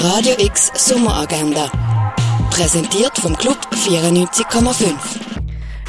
Radio X Sommeragenda. Präsentiert vom Club 94,5.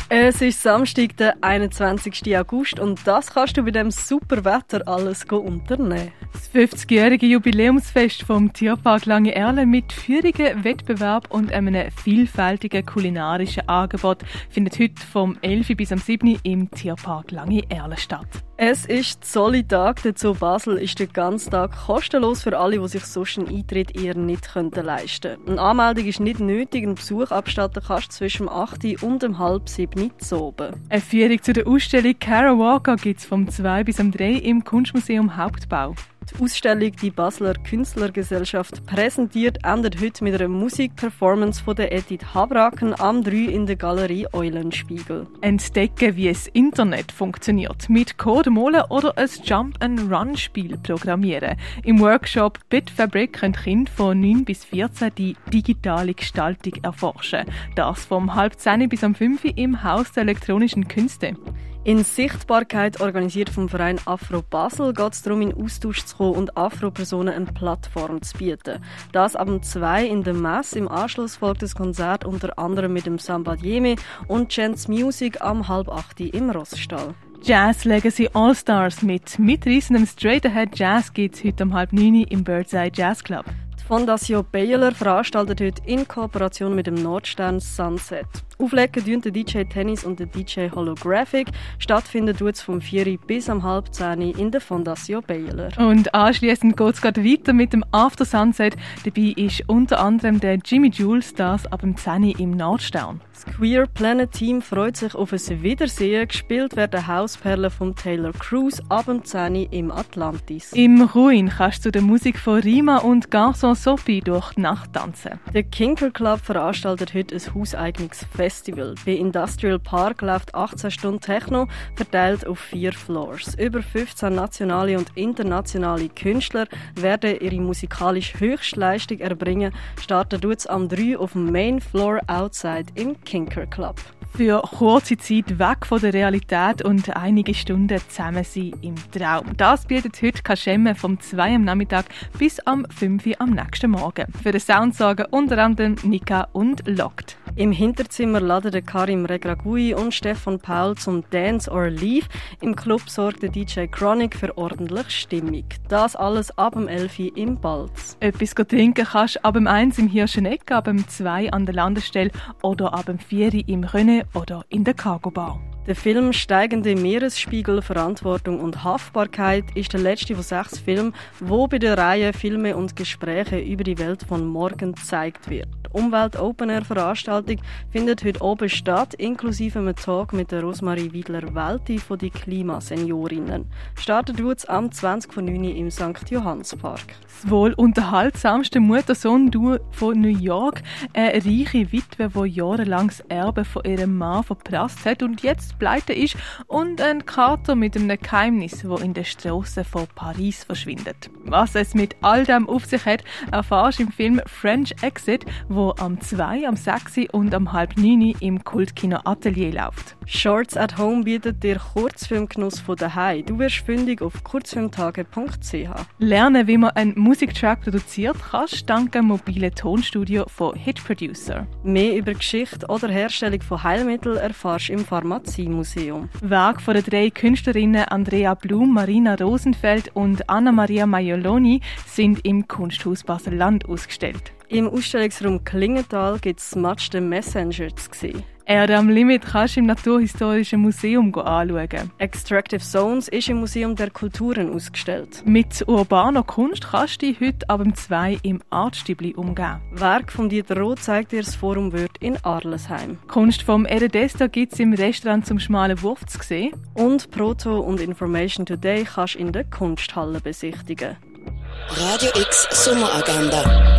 Es ist Samstag, der 21. August und das kannst du bei dem super Wetter alles unternehmen. Das 50-jährige Jubiläumsfest vom Tierpark Lange Erle mit Führungen, Wettbewerb und einem vielfältigen kulinarischen Angebot findet heute vom 11. bis am 7. im Tierpark Lange Erle statt. Es ist Zollitag, der Zoo Basel ist den ganzen Tag kostenlos für alle, die sich sonst einen Eintritt eher nicht leisten könnten. Eine Anmeldung ist nicht nötig, einen Besuch abstatten kannst du zwischen 8 und dem halb 7 zu oben. Eine Führung zu der Ausstellung Cara Walker gibt es vom 2 bis am 3 im Kunstmuseum Hauptbau. Die Ausstellung Die Basler Künstlergesellschaft präsentiert endet heute mit einer Musikperformance von der Edith Habraken am 3 in der Galerie Eulenspiegel. Entdecken, wie das Internet funktioniert. Mit Code malen oder ein Jump-and-Run-Spiel programmieren. Im Workshop Bitfabric können Kinder von 9 bis 14 die digitale Gestaltung erforschen. Das vom halb 10 bis am 5 im Haus der elektronischen Künste. In Sichtbarkeit, organisiert vom Verein Afro Basel, geht es darum, in Austausch zu kommen und Afro-Personen eine Plattform zu bieten. Das ab um zwei in der Messe. Im Anschluss folgt das Konzert unter anderem mit dem Samba Dieme und Chance Music am halb acht im Rossstall. Jazz Legacy All Stars mit mitreissendem Straight Ahead Jazz gibt's heute um halb neun im Birdseye Jazz Club. Fondation Baylor veranstaltet heute in Kooperation mit dem Nordstern Sunset. Auflegen tun der DJ Tennis und der DJ Holographic. Stattfinden tut es vom 4 bis am halb 10 in der Fondation Baylor. Und anschließend geht es weiter mit dem After Sunset. Dabei ist unter anderem der Jimmy Jules, das ab dem 10 im Nordstern. Das Queer Planet Team freut sich auf ein Wiedersehen. Gespielt werden Hausperlen von Taylor Cruz ab dem 10 im Atlantis. Im Ruin kannst du der Musik von Rima und Garçon Sophie durch die Nacht tanzen. Der Kinker Club veranstaltet heute ein hauseigenes Festival. Bei Industrial Park läuft 18 Stunden Techno, verteilt auf vier Floors. Über 15 nationale und internationale Künstler werden ihre musikalische Höchstleistung erbringen. Starten tut's am 3 auf dem Main Floor Outside im Kinker Club. Für kurze Zeit weg von der Realität und einige Stunden zusammen sein im Traum. Das bietet heute Kaschemme vom 2 am Nachmittag bis am 5 am nächsten Morgen. Für den Sound sorgen unter anderem Nika und Locked. Im Hinterzimmer laden Karim Regragui und Stefan Paul zum Dance or Leave. Im Club sorgt der DJ Chronic für ordentlich Stimmung. Das alles ab dem 11 Uhr im Balz. Etwas trinken kannst du ab dem 1 im Hirscheneck, ab dem 2 an der Landestelle oder ab dem 4 im René oder in der Cargo Bar. Der Film Steigende Meeresspiegel, Verantwortung und Haftbarkeit ist der letzte von sechs Filmen, wo bei der Reihe Filme und Gespräche über die Welt von morgen gezeigt wird. Die Umwelt Open Air Veranstaltung findet heute oben statt, inklusive einem Talk mit der Rosmarie Wiedler-Welti von den Klimaseniorinnen. Startet wird am 20 von 9 im St. Johannspark. Das wohl unterhaltsamste Mutter-Sohn-Duo von New York, eine reiche Witwe, die jahrelang das Erbe von ihrem Mann verprasst hat und jetzt pleite ist, und ein Kater mit einem Geheimnis, wo in den Straßen von Paris verschwindet. Was es mit all dem auf sich hat, erfahrst du im Film French Exit, wo am 2, am 6 und am halb 9 im Kultkino Atelier läuft. Shorts at Home bietet dir Kurzfilmgenuss von daheim. Du wirst fündig auf kurzfilmtage.ch. Lernen, wie man einen Musiktrack produziert, kannst dank dem mobilen Tonstudio von Hit Producer. Mehr über Geschichte oder Herstellung von Heilmitteln erfährst du im Pharmaziemuseum. Werk von den drei Künstlerinnen Andrea Blum, Marina Rosenfeld und Anna Maria Maioloni sind im Kunsthaus Basel-Land ausgestellt. Im Ausstellungsraum Klingenthal gibt es Match the Messenger zu sehen. Erde am Limit kannst du im Naturhistorischen Museum anschauen. Extractive Zones ist im Museum der Kulturen ausgestellt. Mit urbaner Kunst kannst du dich heute ab 2 im Artstübli umgehen. Werk von Dieter Roth zeigt dir das Forum Wörth in Arlesheim. Kunst vom Eredesta gibt es im Restaurant zum schmalen Wurf zu sehen. Und Proto und Information Today kannst du in der Kunsthalle besichtigen. Radio X Sommeragenda.